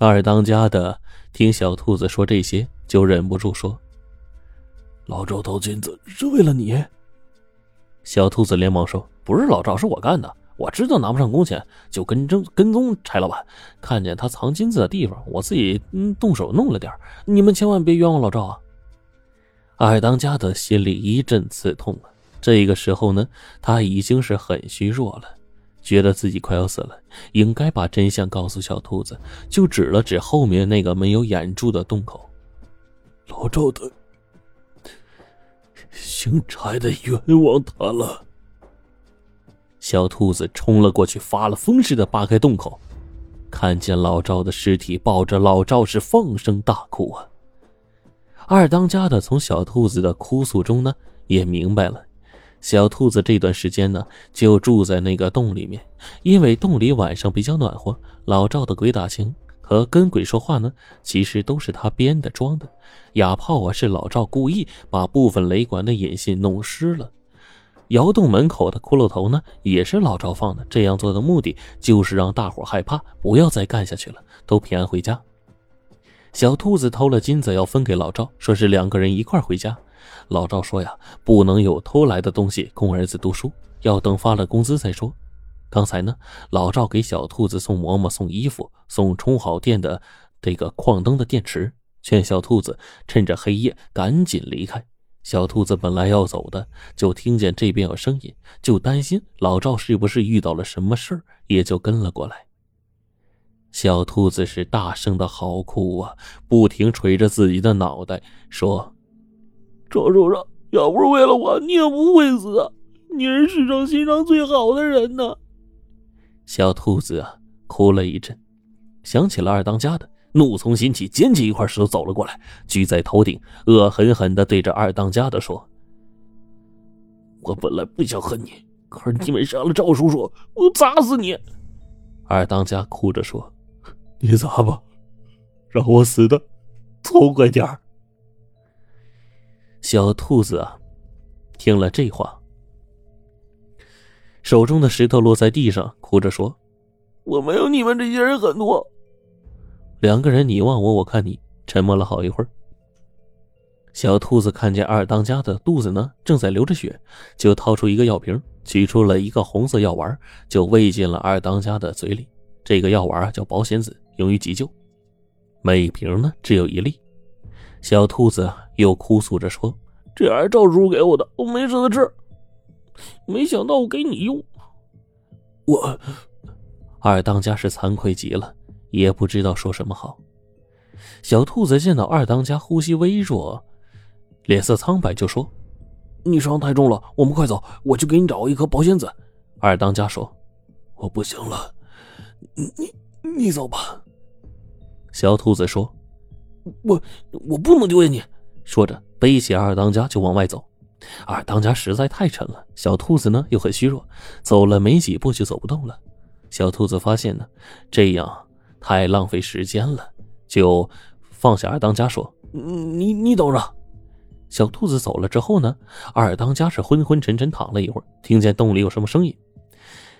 二当家的听小兔子说这些，就忍不住说：“老赵偷金子是为了你。”小兔子连忙说：“不是老赵，是我干的。我知道拿不上工钱，就跟踪跟踪柴老板，看见他藏金子的地方，我自己嗯动手弄了点你们千万别冤枉老赵啊！”二当家的心里一阵刺痛啊。这个时候呢，他已经是很虚弱了，觉得自己快要死了，应该把真相告诉小兔子，就指了指后面那个没有掩住的洞口：“老赵的。”姓柴的冤枉他了。小兔子冲了过去，发了疯似的扒开洞口，看见老赵的尸体，抱着老赵是放声大哭啊。二当家的从小兔子的哭诉中呢，也明白了，小兔子这段时间呢就住在那个洞里面，因为洞里晚上比较暖和。老赵的鬼打墙。和跟鬼说话呢，其实都是他编的装的。哑炮啊，是老赵故意把部分雷管的引信弄湿了。窑洞门口的骷髅头呢，也是老赵放的。这样做的目的就是让大伙害怕，不要再干下去了，都平安回家。小兔子偷了金子要分给老赵，说是两个人一块回家。老赵说呀，不能有偷来的东西供儿子读书，要等发了工资再说。刚才呢，老赵给小兔子送馍馍、送衣服、送充好电的这个矿灯的电池，劝小兔子趁着黑夜赶紧离开。小兔子本来要走的，就听见这边有声音，就担心老赵是不是遇到了什么事儿，也就跟了过来。小兔子是大声的嚎哭啊，不停捶着自己的脑袋，说：“赵叔叔，要不是为了我，你也不会死。你是世上心肠最好的人呢。”小兔子啊，哭了一阵，想起了二当家的，怒从心起，捡起一块石头走了过来，举在头顶，恶狠狠地对着二当家的说：“我本来不想恨你，可是你们杀了赵叔叔，我砸死你！”二当家哭着说：“你砸吧，让我死的痛快点儿。”小兔子啊，听了这话。手中的石头落在地上，哭着说：“我没有你们这些人狠毒。”两个人你望我，我看你，沉默了好一会儿。小兔子看见二当家的肚子呢正在流着血，就掏出一个药瓶，取出了一个红色药丸，就喂进了二当家的嘴里。这个药丸叫保险子，用于急救。每瓶呢只有一粒。小兔子又哭诉着说：“这还是赵叔给我的，我没舍得吃。”没想到我给你用，我二当家是惭愧极了，也不知道说什么好。小兔子见到二当家呼吸微弱，脸色苍白，就说：“你伤太重了，我们快走，我去给你找一颗保险子。”二当家说：“我不行了，你你你走吧。”小兔子说：“我我不能丢下你。”说着背起二当家就往外走。二当家实在太沉了，小兔子呢又很虚弱，走了没几步就走不动了。小兔子发现呢，这样太浪费时间了，就放下二当家说：“你你等着。”小兔子走了之后呢，二当家是昏昏沉沉躺了一会儿，听见洞里有什么声音，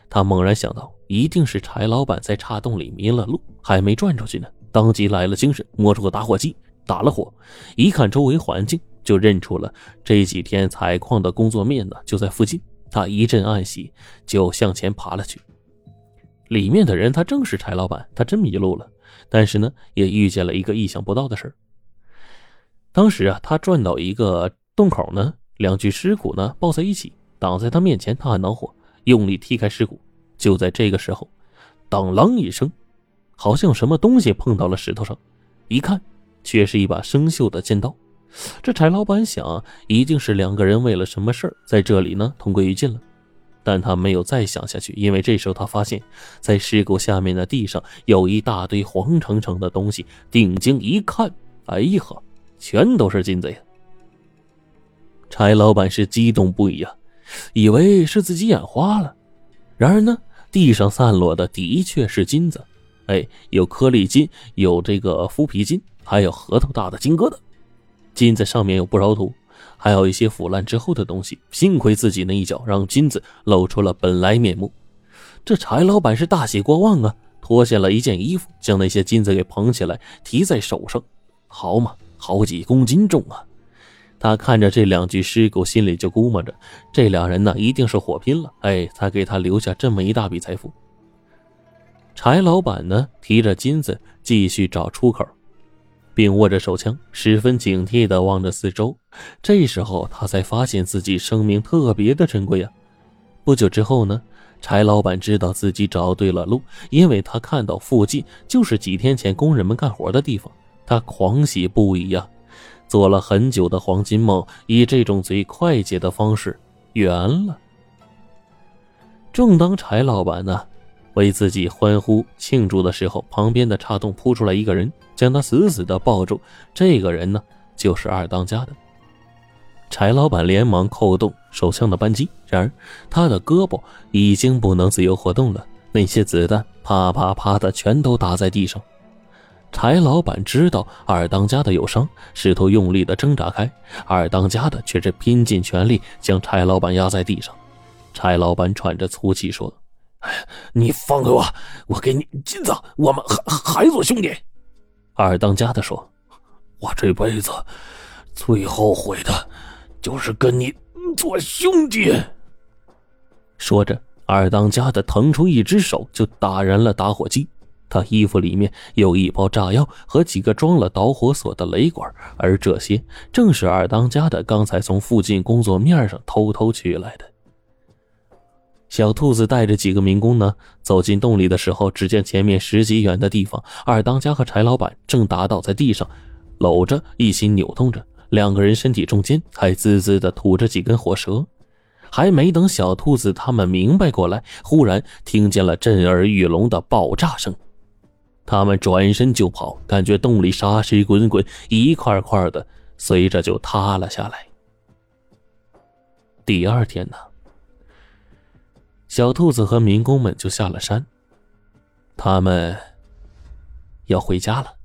他猛然想到，一定是柴老板在岔洞里迷了路，还没转出去呢，当即来了精神，摸出个打火机打了火，一看周围环境。就认出了这几天采矿的工作面呢就在附近，他一阵暗喜，就向前爬了去。里面的人，他正是柴老板，他真迷路了，但是呢，也遇见了一个意想不到的事当时啊，他转到一个洞口呢，两具尸骨呢抱在一起，挡在他面前，他很恼火，用力踢开尸骨。就在这个时候，当啷一声，好像什么东西碰到了石头上，一看，却是一把生锈的尖刀。这柴老板想，一定是两个人为了什么事儿在这里呢同归于尽了。但他没有再想下去，因为这时候他发现，在尸骨下面的地上有一大堆黄澄澄的东西。定睛一看，哎呀，全都是金子呀！柴老板是激动不已啊，以为是自己眼花了。然而呢，地上散落的的确是金子，哎，有颗粒金，有这个麸皮金，还有核桃大的金疙瘩。金子上面有不少土，还有一些腐烂之后的东西。幸亏自己那一脚让金子露出了本来面目。这柴老板是大喜过望啊，脱下了一件衣服，将那些金子给捧起来，提在手上。好嘛，好几公斤重啊！他看着这两具尸骨，心里就估摸着，这两人呢一定是火拼了，哎，才给他留下这么一大笔财富。柴老板呢，提着金子继续找出口，并握着手枪，十分警惕地望着四周。这时候，他才发现自己生命特别的珍贵啊！不久之后呢，柴老板知道自己找对了路，因为他看到附近就是几天前工人们干活的地方，他狂喜不已呀！做了很久的黄金梦，以这种最快捷的方式圆了。正当柴老板呢为自己欢呼庆祝的时候，旁边的岔洞扑出来一个人，将他死死的抱住。这个人呢，就是二当家的。柴老板连忙扣动手枪的扳机，然而他的胳膊已经不能自由活动了，那些子弹啪啪啪的全都打在地上。柴老板知道二当家的有伤，试图用力的挣扎开，二当家的却是拼尽全力将柴老板压在地上。柴老板喘着粗气说：“你放开我，我给你金子，我们还还做兄弟。”二当家的说：“我这辈子最后悔的，就是跟你做兄弟。”说着，二当家的腾出一只手就打燃了打火机。他衣服里面有一包炸药和几个装了导火索的雷管，而这些正是二当家的刚才从附近工作面上偷偷取来的。小兔子带着几个民工呢，走进洞里的时候，只见前面十几远的地方，二当家和柴老板正打倒在地上，搂着一起扭动着，两个人身体中间还滋滋的吐着几根火舌。还没等小兔子他们明白过来，忽然听见了震耳欲聋的爆炸声。他们转身就跑，感觉洞里沙石滚滚，一块块的随着就塌了下来。第二天呢，小兔子和民工们就下了山，他们要回家了。